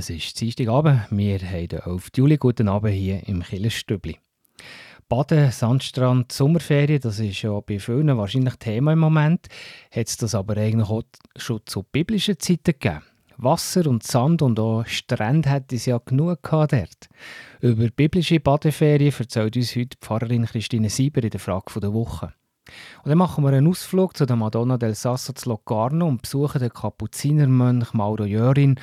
Es ist Dienstagabend, wir haben den 11. Juli. Guten Abend hier im Killerstübli. Baden, Sandstrand, Sommerferien, das ist ja bei vielen wahrscheinlich Thema im Moment. Hat es das aber eigentlich auch schon zu biblischen Zeiten gegeben? Wasser und Sand und auch Strände hat es ja genug gehabt dort. Über biblische Badeferien erzählt uns heute Pfarrerin Christine Sieber in der Frage der Woche. Und dann machen wir einen Ausflug zu der Madonna del Sasso zu Locarno und besuchen den Kapuzinermönch Mauro Jörin,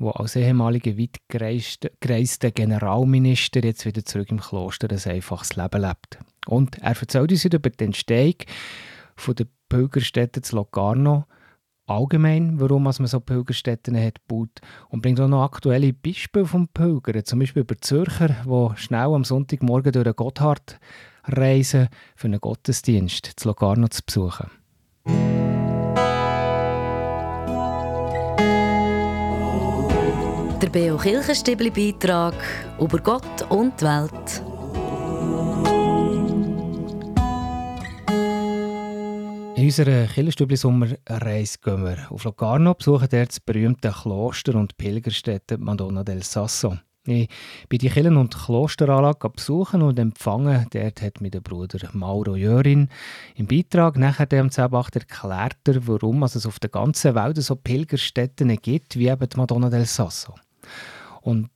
der als ehemaliger weit gereister Generalminister jetzt wieder zurück im Kloster ein einfaches Leben lebt. Und er erzählt uns über die Entstehung von der Pilgerstätte zu Locarno, allgemein, warum man so Pilgerstätten hat gebaut und bringt auch noch aktuelle Beispiele vom Pilgern, zum Beispiel über Zürcher, die schnell am Sonntagmorgen durch den Gotthard reisen, für einen Gottesdienst zu Locarno zu besuchen. Der Beo Kirchenstibli Beitrag über Gott und die Welt. In unserer Killerstübli-Sommerreise gehen wir auf Locarno, besuchen dort das berühmte Kloster und Pilgerstätte Madonna del Sasso. Ich bin die Kirchen- und Klosteranlage besuchen und empfangen. Dort hat mir der Bruder Mauro Jörin im Beitrag nachher dem 10.8 erklärt, warum es auf der ganzen Welt so Pilgerstätten gibt, wie eben die Madonna del Sasso. Und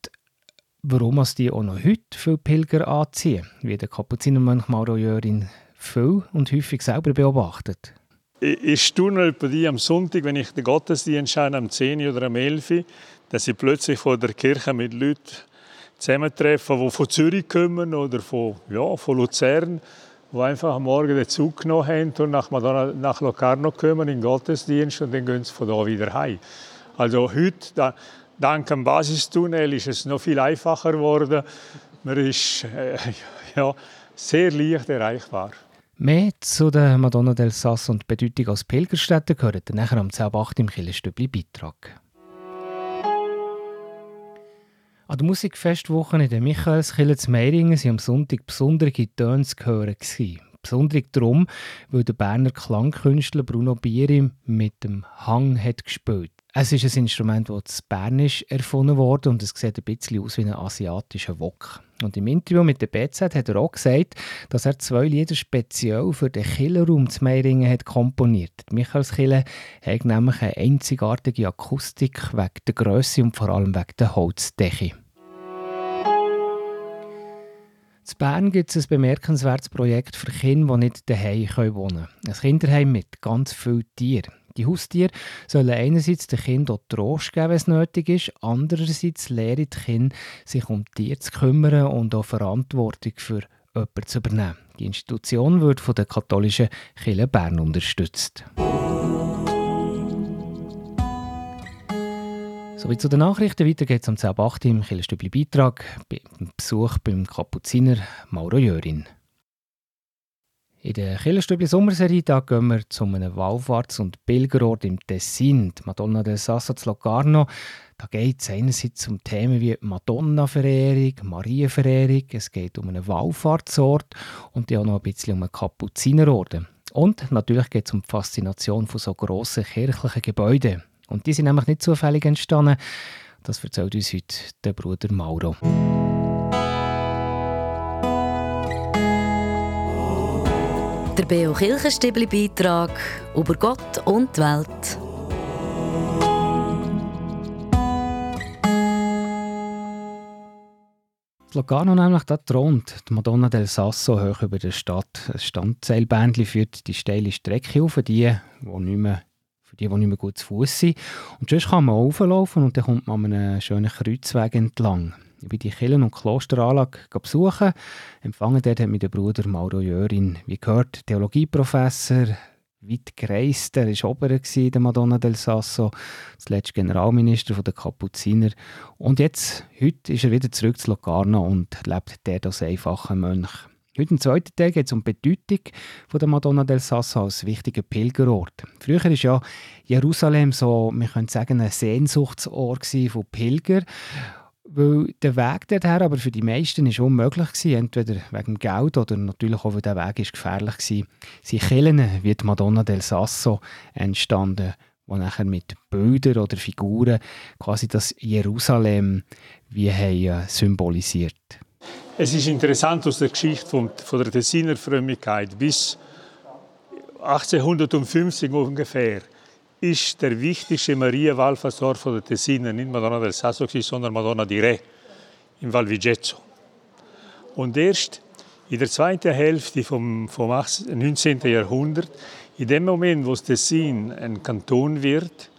warum es die auch noch heute viele Pilger anziehen, wie der Kapuzinermönch Mauro Jörin viel und häufig selber beobachtet. Ich, ich staune bei dir am Sonntag, wenn ich den Gottesdienst schaue, am 10 oder am 11 dass ich plötzlich vor der Kirche mit Leuten zusammentreffe, die von Zürich kommen oder von, ja, von Luzern, die einfach am Morgen den Zug genommen haben und nach, Madonna, nach Locarno kommen in den Gottesdienst und dann gehen sie von da wieder heim. Also heute, da, dank dem Basistunnel, ist es noch viel einfacher geworden. Man ist äh, ja, sehr leicht erreichbar. Mehr zu der Madonna del Sasso und die Bedeutung als Pilgerstätte gehört nachher am 10.8 im Killerstübli Beitrag. An der Musikfestwoche in der Michaelskirche zu Meiringen waren am Sonntag besondere Töne zu hören. Besonders darum, weil der Berner Klangkünstler Bruno Bieri mit dem Hang hat gespielt es ist ein Instrument, das in Bernisch erfunden wurde und es sieht ein bisschen aus wie ein asiatischer Wok. Und im Interview mit der BZ hat er auch gesagt, dass er zwei Lieder speziell für den Killerraum zu Meiringen hat komponiert. Die Michaelskille hat nämlich eine einzigartige Akustik wegen der Größe und vor allem wegen der Holzdecke. In Bern gibt es ein bemerkenswertes Projekt für Kinder, die nicht daheim wohnen können. Ein Kinderheim mit ganz vielen Tieren. Die Haustiere sollen einerseits den Kindern Trost geben, wenn es nötig ist, andererseits lehren die Kinder, sich um die Tiere zu kümmern und auch Verantwortung für jemanden zu übernehmen. Die Institution wird von der katholischen Kirche Bern unterstützt. Sowie zu den Nachrichten. Weiter geht es um 10.8 im Kirchenstübli Beitrag beim Besuch beim Kapuziner Mauro Jörin. In der Killerstübli Sommerserie gehen wir zu einem Wallfahrts- und Pilgerort im Tessin, die Madonna del Sasso zu Locarno. Da geht es einerseits um Themen wie Madonna-Verehrung, Marienverehrung, es geht um einen Wallfahrtsort und auch noch ein bisschen um einen Kapuzinerorden. Und natürlich geht es um die Faszination von so grossen kirchlichen Gebäuden. Und die sind nämlich nicht zufällig entstanden. Das erzählt uns heute der Bruder Mauro. Der Beo Kirchenstibli Beitrag über Gott und die Welt. Logano nämlich, da thront die Madonna del Sasso hoch über der Stadt. Ein Standseilbändchen führt die steile Strecke auf, für die, die nicht mehr, für die, die nicht mehr gut zu Fuß sind. Und sonst kann man auflaufen und dann kommt man an einem schönen Kreuzweg entlang wie die Kirchen- und Klosteranlage besuchen. Empfangen dort hat mich der Bruder Mauro Jörin, wie gehört, Theologieprofessor, weit gereist. Er war Ober der Madonna del Sasso, zuletzt Generalminister der Kapuziner. Und jetzt, heute ist er wieder zurück zu Locarno und lebt dort als einfacher Mönch. Heute im zweiten Teil geht es um die Bedeutung von der Madonna del Sasso als wichtiger Pilgerort. Früher war ja Jerusalem so, wir können sagen, ein Sehnsuchtsort von Pilgern. Weil der Weg dorthin aber für die meisten ist unmöglich war, entweder wegen Geld oder natürlich auch, weil der Weg ist gefährlich war. Sie Kirchen wie die Madonna del Sasso entstanden, die nachher mit Bildern oder Figuren quasi das Jerusalem wie haben, äh, symbolisiert. Es ist interessant aus der Geschichte von, von der Tessiner Frömmigkeit bis 1850 ungefähr ist der wichtigste Marienwallfahrtsort von der Tessiner nicht Madonna del Sasso, sondern Madonna di Re im Val Vigezzo. Und erst in der zweiten Hälfte vom, vom 19. Jahrhundert, in dem Moment, wo das Tessin ein Kanton wird,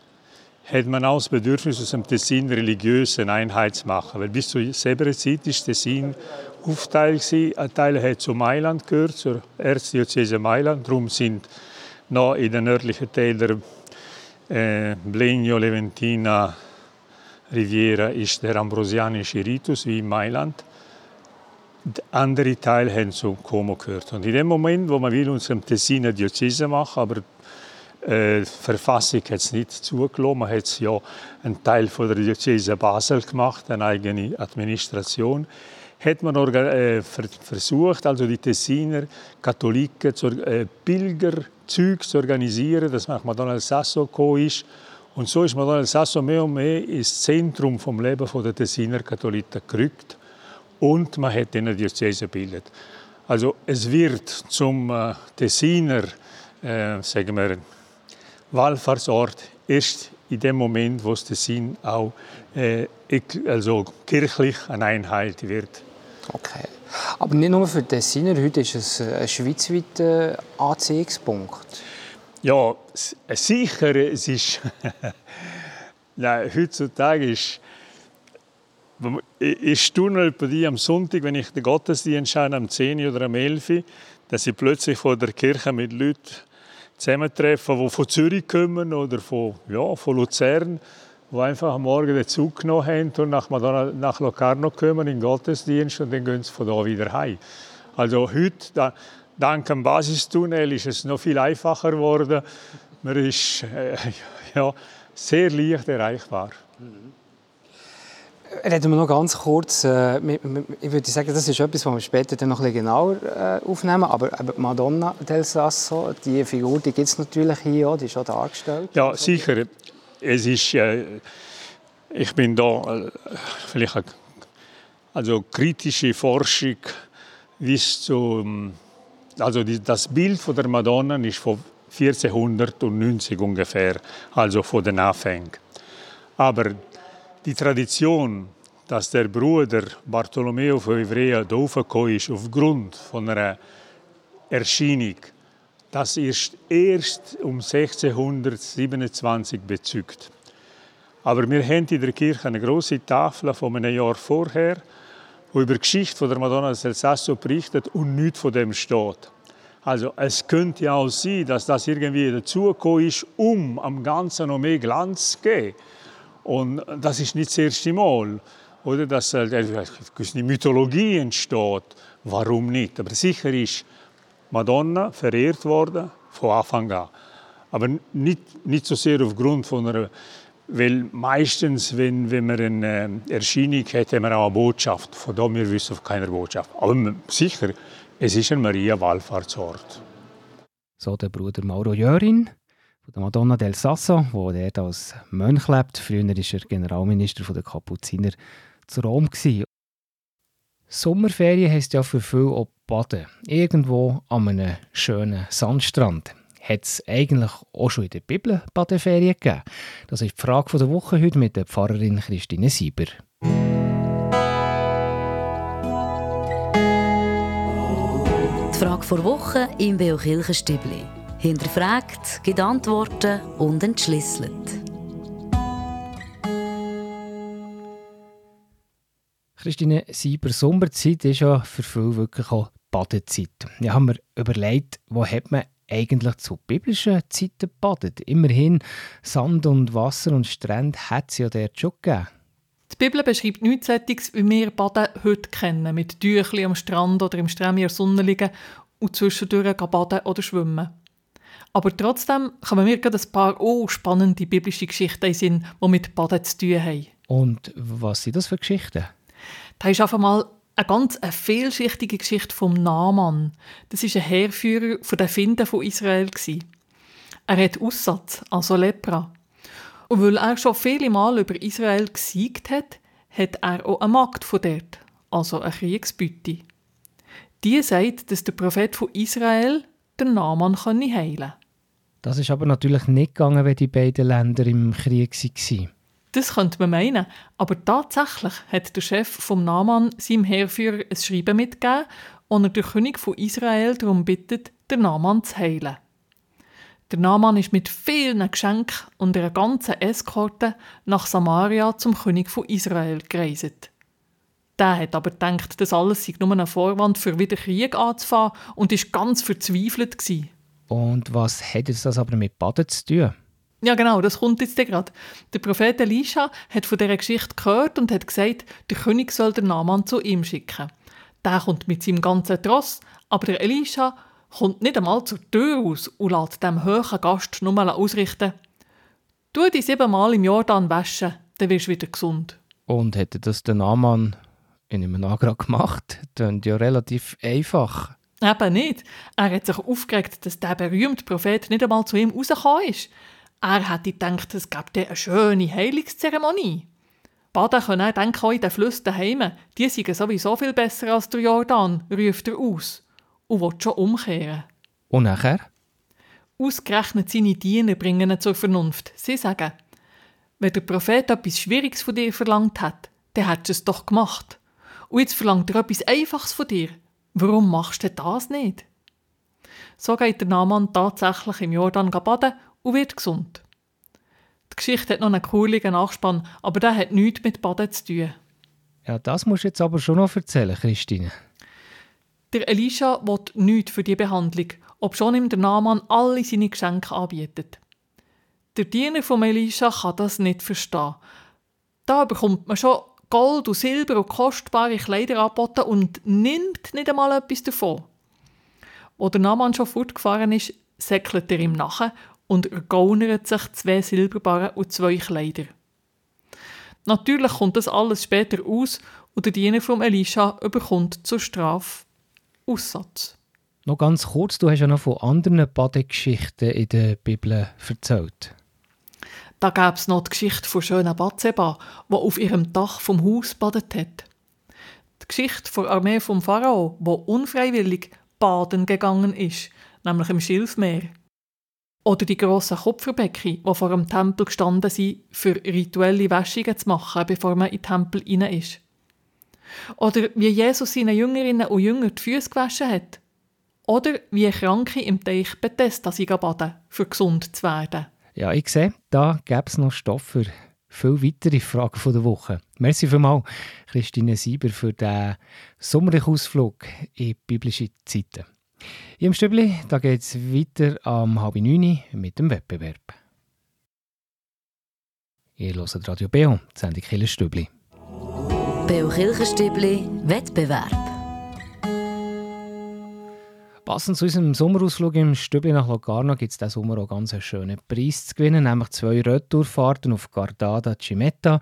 hat man auch das Bedürfnis, aus dem Tessin religiöse Einheit zu machen. Weil bis zu selber Zeit ist Tessin aufteilt. Ein Teil hat zu Mailand gehört, zur Erzdiözese Mailand. Darum sind noch in den nördlichen Teilen der äh, Blegno, Leventina, Riviera ist der ambrosianische Ritus wie in Mailand. Der andere Teil haben zu Como gehört. Und in dem Moment, wo man will, unserem Tessiner Diözese machen, aber äh, die Verfassung hat es nicht zugelassen. Man hat ja einen Teil von der Diözese Basel gemacht, eine eigene Administration. Hat man äh, versucht, also die Tessiner Katholiken zu, äh, Pilgerzüge zu organisieren, dass man nach Madonna Sasso gekommen ist. Und so ist Madonna Sasso mehr und mehr ins Zentrum vom Leben der Tessiner Katholiken gerückt und man hat eine Diözese gebildet. Also es wird zum äh, Tessiner, äh, sagen wir, Wallfahrtsort erst in dem Moment, wo das Tessin auch äh, also kirchlich eine Einheit wird. Okay. Aber nicht nur für Tessiner, heute ist es ein schweizweiter Anziehungspunkt. Ja, sicher, es ist... Nein, heutzutage ist ich staune bei dir am Sonntag, wenn ich den Gottesdienst schaue, am 10 oder am 11 dass ich plötzlich vor der Kirche mit Leuten zusammentreffe, die von Zürich kommen oder von, ja, von Luzern, die einfach am Morgen den Zug genommen haben und nach, Madonna, nach Locarno kommen in den Gottesdienst und dann gehen sie von da wieder heim. Also heute, da, dank dem Basistunnel, ist es noch viel einfacher geworden. Man ist äh, ja, sehr leicht erreichbar. Mhm. Reden wir noch ganz kurz, äh, ich würde sagen, das ist etwas, was wir später dann noch ein bisschen genauer äh, aufnehmen, aber Madonna del Sasso, die Figur, die gibt es natürlich hier auch, die ist auch dargestellt. Ja, sicher. Es ist, äh, ich bin da äh, vielleicht also kritische Forschung bis zu, also die, das Bild von der Madonna ist von 1490 ungefähr, also von den Anfängen. Aber die Tradition, dass der Bruder Bartolomeo von Ivrea gekommen ist aufgrund von einer Erscheinung, das ist erst um 1627 bezügt. Aber wir haben in der Kirche eine große Tafel von einem Jahr vorher, wo über die Geschichte der Madonna del Sasso berichtet und nichts von dem steht. Also es könnte auch sein, dass das irgendwie dazugekommen ist, um am Ganzen noch mehr Glanz zu geben. Und das ist nicht das erste Mal, oder, dass äh, eine Mythologie entsteht. Warum nicht? Aber sicher ist Madonna verehrt worden von Anfang an. Aber nicht, nicht so sehr aufgrund von einer weil meistens, wenn, wenn man eine äh, Erscheinung hat, haben wir auch eine Botschaft. Von da wir wissen auf keiner Botschaft. Aber sicher, es ist ein Maria-Wallfahrtsort. So der Bruder Mauro Jörin von der Madonna del Sasso, wo er als Mönch lebt. Früher war er Generalminister der Kapuziner zu Rom. Sommerferien heisst ja für viele auch Baden. Irgendwo an einem schönen Sandstrand. Hat es eigentlich auch schon in der Bibel Badeferien gegeben? Das ist die Frage der Woche heute mit der Pfarrerin Christine Sieber. Die Frage der Woche im Beo Kirchenstübli hinterfragt, gibt Antworten und entschlüsselt. Christine Sieber, Sommerzeit ist ja für viele wirklich auch Badezeit. Ich habe mir überlegt, wo hat man eigentlich zu biblischen Zeiten gebadet? Immerhin Sand und Wasser und Strände hat es ja dort schon gegeben. Die Bibel beschreibt nichts solches, wie wir Baden heute kennen, mit Tüchli am Strand oder im in der Sonne liegen und zwischendurch baden oder schwimmen. Aber trotzdem kommen mir gerade ein paar oh, spannende biblische Geschichten in Sinn, die mit Baden zu tun haben. Und was sind das für Geschichten? Da ist einfach mal eine ganz eine vielschichtige Geschichte vom Naaman. Das ist ein Heerführer von den Finden von Israel Er hat Aussatz, also Lepra. Und weil er schon viele Mal über Israel gesiegt hat, hat er auch eine Magd von dort, also eine Kriegsbeute. Die sagt, dass der Prophet von Israel den Naaman heilen könne. Das ist aber natürlich nicht gegangen, wenn die beiden Länder im Krieg waren. Das könnte man meinen, aber tatsächlich hat der Chef vom Naaman seinem Heerführer ein Schreiben mitgegeben, und er den König von Israel darum bittet, den Naaman zu heilen. Der Naaman ist mit vielen Geschenken und einer ganzen Eskorte nach Samaria zum König von Israel gereist. Der hat aber gedacht, das alles sei nur ein Vorwand für wieder Krieg anzufangen und ist ganz verzweifelt. Und was hat jetzt das aber mit Baden zu tun? Ja, genau, das kommt jetzt gerade. Der Prophet Elisha hat von dieser Geschichte gehört und hat gesagt, der König soll den Naaman zu ihm schicken. Der kommt mit seinem ganzen Tross, aber der Elisha kommt nicht einmal zur Tür aus und lässt dem hohen Gast nur mal ausrichten. Tu dich siebenmal im Jordan waschen, dann wirst du wieder gesund. Und hätte das der Naaman in einem Antrag gemacht? Ist ja relativ einfach. Eben nicht. Er hat sich aufgeregt, dass der berühmte Prophet nicht einmal zu ihm rausgekommen ist. Er hätte gedacht, es gäbe eine schöne Heilungszeremonie. Baden können auch denken, in den Flüssen daheim, die seien sowieso viel besser als der Jordan, ruft er aus und will schon umkehren. Und nachher? Ausgerechnet seine Diener bringen ihn zur Vernunft. Sie sagen, wenn der Prophet etwas Schwieriges von dir verlangt hat, dann hättest du es doch gemacht. Und jetzt verlangt er etwas Einfaches von dir. Warum machst du das nicht? So geht der Naaman tatsächlich im Jordan baden und wird gesund. Die Geschichte hat noch einen coolen Nachspann, aber der hat nichts mit Baden zu tun. Ja, das musst du jetzt aber schon noch erzählen, Christine. Der Elisha will nichts für die Behandlung, ob schon ihm der Naaman alle seine Geschenke anbietet. Der Diener von Elisha kann das nicht verstehen. Da bekommt man schon Gold und Silber und kostbare Kleider angeboten und nimmt nicht einmal etwas davon. Wo der Naaman schon fortgefahren ist, säckelt er ihm nachher und ergaunert sich zwei Silberbarren und zwei Kleider. Natürlich kommt das alles später aus und der Diener von Elisha überkommt zur Strafe Aussatz. Noch ganz kurz, du hast ja noch von anderen Badegeschichten in der Bibel erzählt. Da gäbe es noch die Geschichte von schönen Batseba, die auf ihrem Dach vom Haus badet hat. Die Geschichte von der Armee vom Pharao, wo unfreiwillig baden gegangen ist, nämlich im Schilfmeer. Oder die grossen Kupferbecken, die vor dem Tempel gestanden sind, für rituelle Wäschungen zu machen, bevor man in den Tempel rein ist. Oder wie Jesus seinen Jüngerinnen und Jüngern die Füße gewaschen hat. Oder wie Kranke im Teich Bethesda sie baden, für gesund zu werden. Ja, ich sehe, da gäbe es noch Stoff für viele weitere Fragen der Woche. Merci vielmals, Christine Sieber, für den sommerlichen Ausflug in biblische Zeiten. Im Stübli, da geht es weiter am halb neun mit dem Wettbewerb. Ihr hört Radio Beo, die Sendung Killer Stübli. Beo Kirchenstübli Wettbewerb. Passend zu unserem Sommerausflug im Stübli nach Locarno gibt es diesen Sommer auch ganz einen schönen Preis zu gewinnen, nämlich zwei Retourfahrten auf Gardada Cimetta.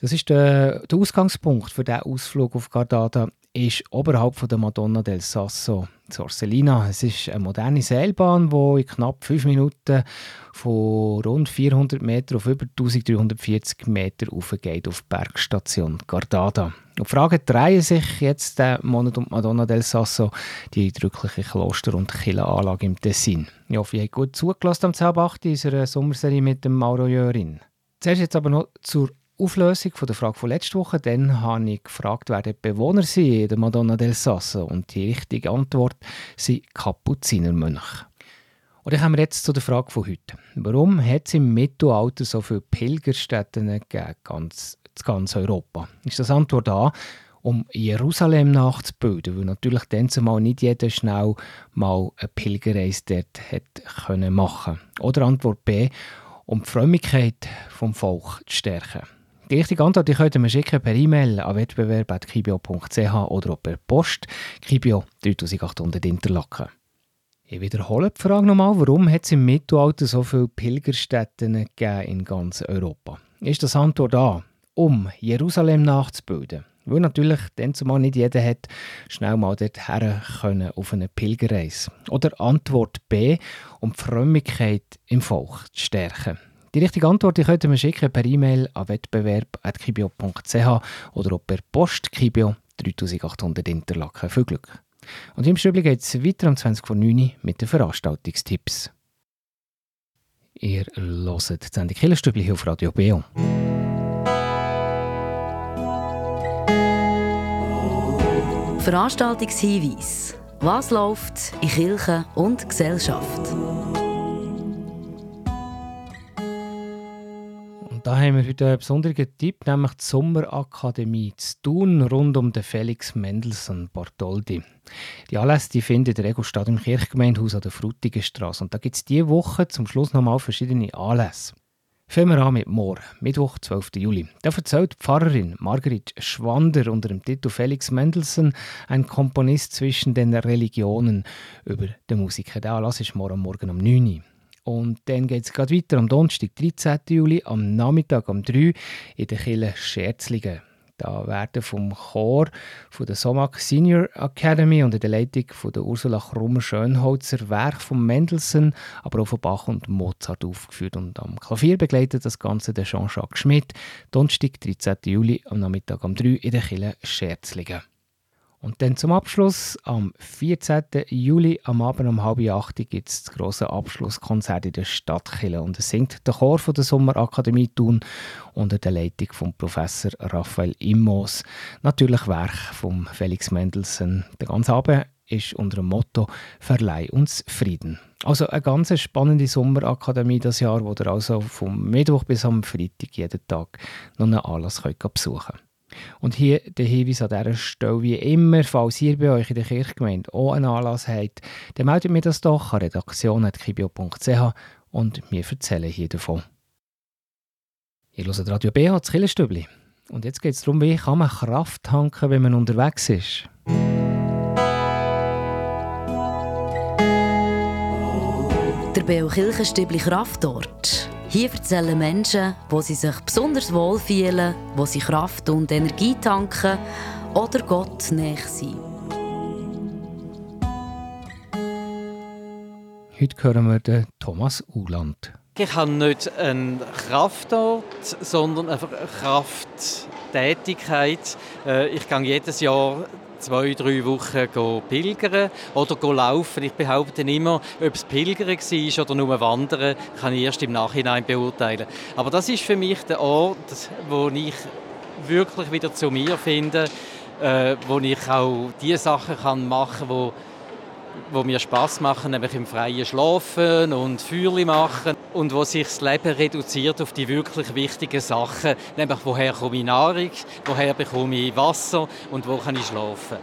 Das ist der, der Ausgangspunkt für diesen Ausflug auf Gardada ist oberhalb von der Madonna del Sasso Orselina. Es ist eine moderne Seilbahn, die in knapp fünf Minuten von rund 400 Meter auf über 1340 Meter aufgeht auf die Bergstation Gardada. Und die Fragen drehen sich jetzt den Monat um Madonna del Sasso, die eindrückliche Kloster- und Kirchenanlage im Tessin. Ich hoffe, ihr habt gut zugelassen am 10. in unserer Sommerserie mit dem Mauro Jörin. Zuerst jetzt aber noch zur Auflösung von der Frage von letzter Woche. Dann habe ich gefragt, wer die Bewohner sind in der Madonna del Sasso. Und die richtige Antwort sind Kapuzinermönche. Und dann kommen wir jetzt zu der Frage von heute. Warum hat es im Mittelalter so viele Pilgerstätten gegeben, ganz, in ganz Europa? Ist das Antwort A, um Jerusalem nachzubilden, weil natürlich dann zumal nicht jeder schnell mal eine Pilgerreise dort hat können machen Oder Antwort B, um die Frömmigkeit vom Volk zu stärken. Die richtige Antwort die könnt ihr mir schicken per E-Mail an wettbewerb.kibio.ch oder per Post. Kibio 3800 Interlaken. Ich wiederhole die Frage nochmal, warum hat es im Mittelalter so viele Pilgerstätten in ganz Europa? Ist das Antwort A, um Jerusalem nachzubilden? Weil natürlich dann zumal nicht jeder hat schnell mal dorthin können auf eine Pilgerreise. Oder Antwort B, um die Frömmigkeit im Volk zu stärken. Die richtige Antwort die könnt ihr mir schicken per E-Mail an wettbewerb.kibio.ch oder auch per Post Kibio 3800 Interlaken. Viel Glück! Und im Stübli geht es weiter um 20 vor 9 mit den Veranstaltungstipps. Ihr hört die Sendung Killerstübli auf Radio Beo. Veranstaltungshinweis. Was läuft in Kirche und Gesellschaft? Und da haben wir heute einen besonderen Tipp, nämlich die Sommerakademie zu tun, rund um den Felix Mendelssohn Bartholdy. Die Anlässe die finden in der statt im Kirchgemeindehaus an der Frutigenstraße. Und da gibt es diese Woche zum Schluss nochmal verschiedene Anlässe. Fangen wir an mit morgen, Mittwoch, 12. Juli. Da erzählt die Pfarrerin Margrit Schwander unter dem Titel Felix Mendelssohn, ein Komponist zwischen den Religionen, über den Musiker. Der Anlass ist morgen, morgen um 9 Uhr. Und dann geht es gerade weiter am Donnerstag, 13. Juli, am Nachmittag um 3 in der Kille Scherzlingen. Da werden vom Chor von der Somak Senior Academy unter der Leitung von der Ursula Krummer-Schönholzer Werk von Mendelssohn, aber auch von Bach und Mozart aufgeführt. Und am Klavier begleitet das Ganze der Jean-Jacques Schmidt. Donnerstag, 13. Juli, am Nachmittag um 3 in der Kille Scherzlingen. Und dann zum Abschluss, am 14. Juli am Abend um halb acht gibt es das grosse Abschlusskonzert in der Stadtkille. Und es singt der Chor von der Sommerakademie Thun unter der Leitung von Professor Raphael Immos. Natürlich Werk von Felix Mendelssohn. Der ganze Abend ist unter dem Motto Verleih uns Frieden. Also eine ganz spannende Sommerakademie das Jahr, wo ihr also vom Mittwoch bis am Freitag jeden Tag noch einen Anlass könnt besuchen könnt. Und hier der Hinweis an dieser Stelle, wie immer, falls ihr bei euch in der Kirchgemeinde auch einen Anlass habt, dann meldet mir das doch an redaktion.kibio.ch und wir erzählen hier davon. Ihr hört Radio BH, das Killerstübli. Und jetzt geht es darum, wie kann man Kraft tanken, wenn man unterwegs ist. Der Beo Kirchenstübli Kraftort. Hier erzählen Menschen, wo sie sich besonders wohlfühlen, wo sie Kraft und Energie tanken oder Gott näher sind. Heute hören wir den Thomas Uland. Ich habe nicht einen Kraftort, sondern einfach eine Krafttätigkeit. Äh, ich gehe jedes Jahr zwei, drei Wochen pilgern oder laufen. Ich behaupte immer, ob es Pilgern war oder nur Wandern, kann ich erst im Nachhinein beurteilen. Aber das ist für mich der Ort, wo ich wirklich wieder zu mir finde, äh, wo ich auch die Sachen kann machen kann, wo mir Spaß machen, nämlich im Freien schlafen und Feuerli machen und wo sich das Leben reduziert auf die wirklich wichtigen Sachen, nämlich woher komme ich Nahrung, woher bekomme ich Wasser und wo kann ich schlafen.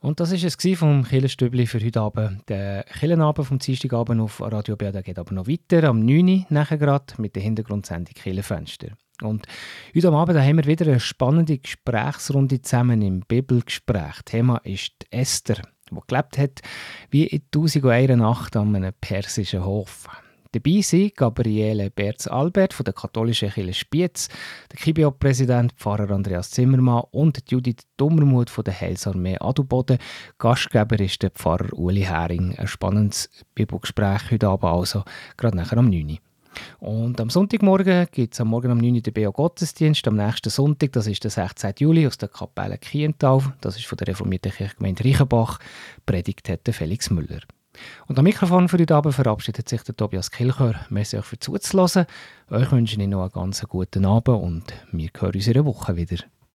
Und das war es vom Killenstübli für heute Abend. Der Killenabend vom Dienstagabend auf Radio BA geht aber noch weiter, am 9. Uhr nachher gerade, mit der Hintergrundsendung Killenfenster. Und heute Abend haben wir wieder eine spannende Gesprächsrunde zusammen im Bibelgespräch. Thema ist Esther der gelebt hat wie in 1001 Nacht an einem persischen Hof. Dabei sind Gabriele Berz-Albert von der katholischen Kirche Spiez, der Kibio-Präsident Pfarrer Andreas Zimmermann und Judith Dummermuth von der Heilsarmee Adelboden. Gastgeber ist der Pfarrer Uli Hering. Ein spannendes Bibelgespräch heute Abend also, gerade nachher um 9 Uhr. Und am Sonntagmorgen gibt es am Morgen um 9 Uhr den BO Gottesdienst. Am nächsten Sonntag, das ist der 16. Juli, aus der Kapelle Kiental. Das ist von der reformierten Kirchgemeinde Reichenbach. Predigt hat Felix Müller. Und am Mikrofon für heute Abend verabschiedet sich der Tobias Kilchör. Merci euch für zuzulassen. Euch wünsche ich noch einen ganz guten Abend und wir hören uns in einer Woche wieder.